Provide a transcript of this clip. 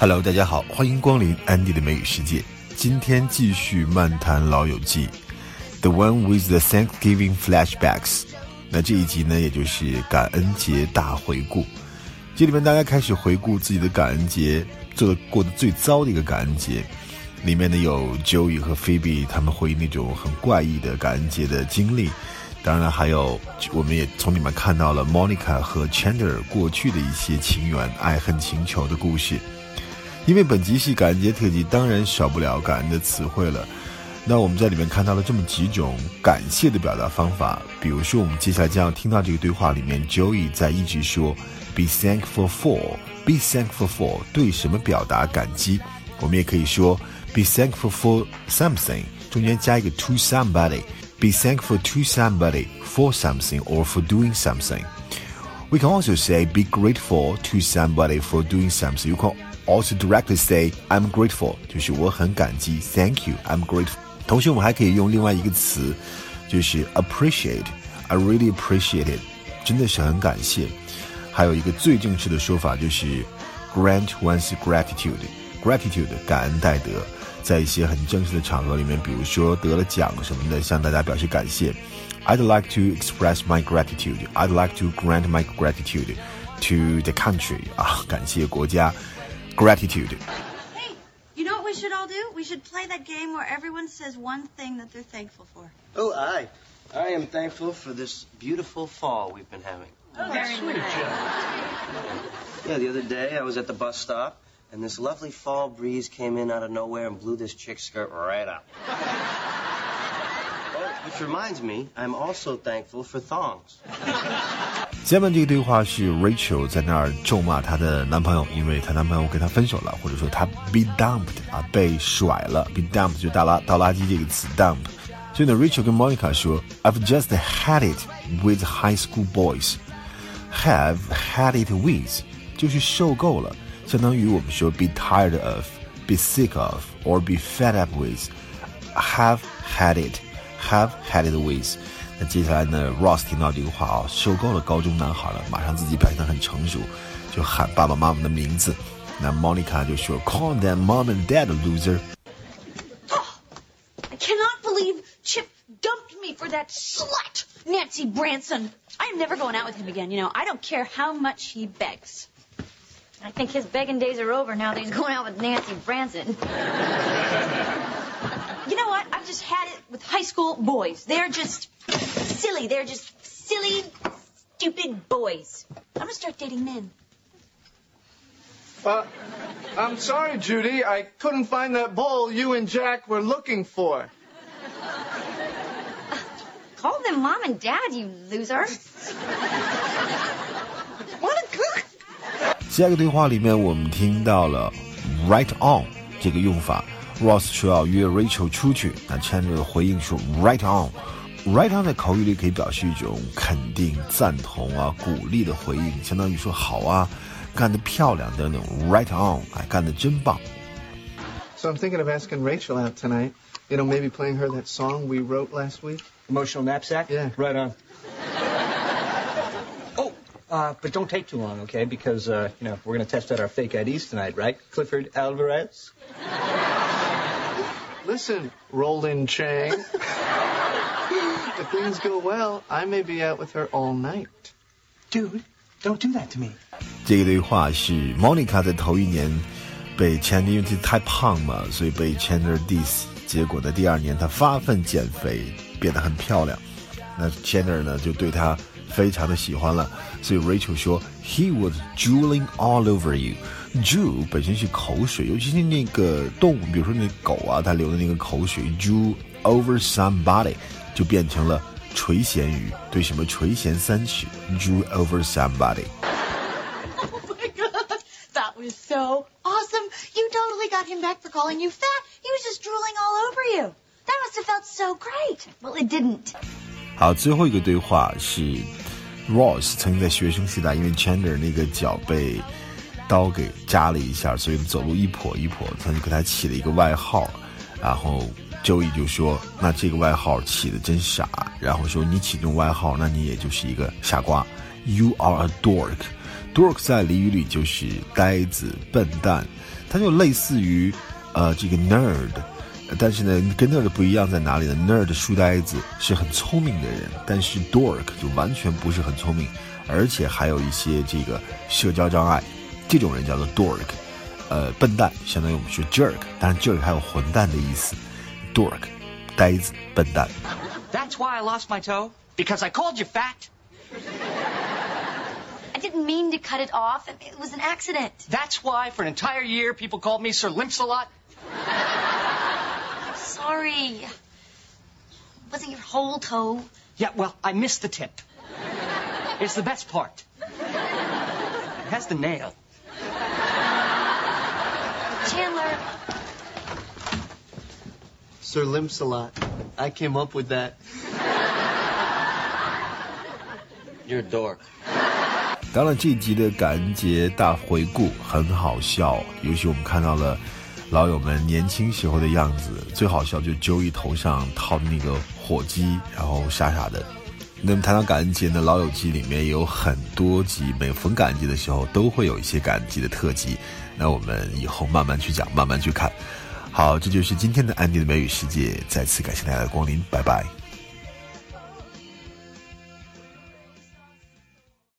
Hello，大家好，欢迎光临安迪的美语世界。今天继续漫谈老友记，The one with the Thanksgiving flashbacks。那这一集呢，也就是感恩节大回顾。这里面大家开始回顾自己的感恩节，做的过得最糟的一个感恩节。里面呢有 Joey 和 Phoebe 他们回忆那种很怪异的感恩节的经历。当然了还有，我们也从里面看到了 Monica 和 Chandler 过去的一些情缘、爱恨情仇的故事。因为本集是感恩节特辑，当然少不了感恩的词汇了。那我们在里面看到了这么几种感谢的表达方法，比如说我们接下来将要听到这个对话里面，Joey 在一直说 “be thankful for”，“be thankful for” 对什么表达感激？我们也可以说 “be thankful for something”，中间加一个 “to somebody”，“be thankful to somebody for something or for doing something”。We can also say “be grateful to somebody for doing something”。You can also directly say I'm grateful，就是我很感激，Thank you, I'm grateful。同时，我们还可以用另外一个词，就是 appreciate。I really appreciate it，真的是很感谢。还有一个最正式的说法就是 grant one's gratitude。gratitude 感恩戴德，在一些很正式的场合里面，比如说得了奖什么的，向大家表示感谢。I'd like to express my gratitude. I'd like to grant my gratitude to the country. 啊，感谢国家。gratitude. Hey, you know what we should all do? We should play that game where everyone says one thing that they're thankful for. Oh, I. I am thankful for this beautiful fall we've been having. Oh, very sweet, Yeah, the other day I was at the bus stop, and this lovely fall breeze came in out of nowhere and blew this chick's skirt right up. oh, which reminds me, I'm also thankful for thongs. 下面这个对话是 Rachel 在那儿咒骂她的男朋友，因为她男朋友跟她分手了，或者说她 be dumped 啊被甩了，be dumped 就是倒垃倒垃圾这个词 dump。所以呢，Rachel 跟 Monica 说，I've just had it with high school boys。Have had it with 就是受够了，相当于我们说 be tired of、be sick of or be fed up with。Have had it, have had it with。那接下来呢，Ross 听到这个话啊，受够了高中男孩了，马上自己表现得很成熟，就喊爸爸妈妈的名字。那 Monica 就说：“Call them mom and dad, loser。” I cannot believe Chip dumped me for that slut, Nancy Branson. I am never going out with him again. You know, I don't care how much he begs. I think his begging days are over now that he's going out with Nancy Branson. with high school boys. They're just silly. They're just silly, stupid boys. I'm gonna start dating men. Uh, I'm sorry, Judy. I couldn't find that bowl you and Jack were looking for. Call them mom and dad, you loser. What a good. 下一个对话里面，我们听到了 right on 这个用法。 Ross 说要约 Rachel 出去，那 Chandler 回应说 right on。Right on 在口语里可以表示一种肯定、赞同啊、鼓励的回应，相当于说好啊，干得漂亮等等。Right on，哎，干得真棒。So I'm thinking of asking Rachel out tonight. You know, maybe playing her that song we wrote last week. Emotional knapsack? Yeah. Right on. oh, uh, but don't take too long, okay? Because, uh, you know, we're going to test out our fake IDs tonight, right? Clifford Alvarez? Listen, Roland Chang. if things go well, I may be out with her all night. Dude, don't do that to me. 这个对话是 Monica 在头一年被 Chandler 因为自己太胖嘛，所以被 Chandler diss。结果在第二年，她发奋减肥，变得很漂亮。那 Chandler 呢，就对她非常的喜欢了。所以 Rachel 说，He was drooling all over you。 Drool 本身是口水，尤其是那个动物，比如说那狗啊，它流的那个口水，drool over somebody 就变成了垂涎语，对什么垂涎三尺，drool over somebody。Oh my god, that was so awesome. You totally got him back for calling you fat. He was just drooling all over you. That must have felt so great. Well, it didn't. 好，最后一个对话是 Ross 曾经在学生时代，因为 Chandler 那个脚被刀给扎了一下，所以走路一跛一跛，他就给他起了一个外号，然后 Joey 就说：“那这个外号起的真傻。”然后说：“你起这种外号，那你也就是一个傻瓜。”You are a dork。dork 在俚语里就是呆子、笨蛋。它就类似于呃这个 nerd，但是呢跟 nerd 不一样在哪里呢？nerd 书呆子是很聪明的人，但是 dork 就完全不是很聪明，而且还有一些这个社交障碍，这种人叫做 dork。呃，笨蛋相当于我们说 jerk，当然 jerk 还有混蛋的意思，dork，呆子，笨蛋。 That's why I lost my toe? Because I called you fat? I didn't mean to cut it off. It was an accident. That's why for an entire year people called me Sir Limps-a-Lot? Sorry. It wasn't your whole toe. Yeah, well, I missed the tip. It's the best part. It has the nail. Chandler, Sir limps a lot. I came up with that. You're a dork. 当然，这一集的感恩节大回顾很好笑，尤其我们看到了老友们年轻时候的样子。最好笑就 Joey 头上套的那个火鸡，然后傻傻的。那么谈到感恩节呢，《老友记》里面有很多集，每逢感恩节的时候都会有一些感恩节的特辑。那我们以后慢慢去讲，慢慢去看。好，这就是今天的安迪的美语世界，再次感谢大家的光临，拜拜。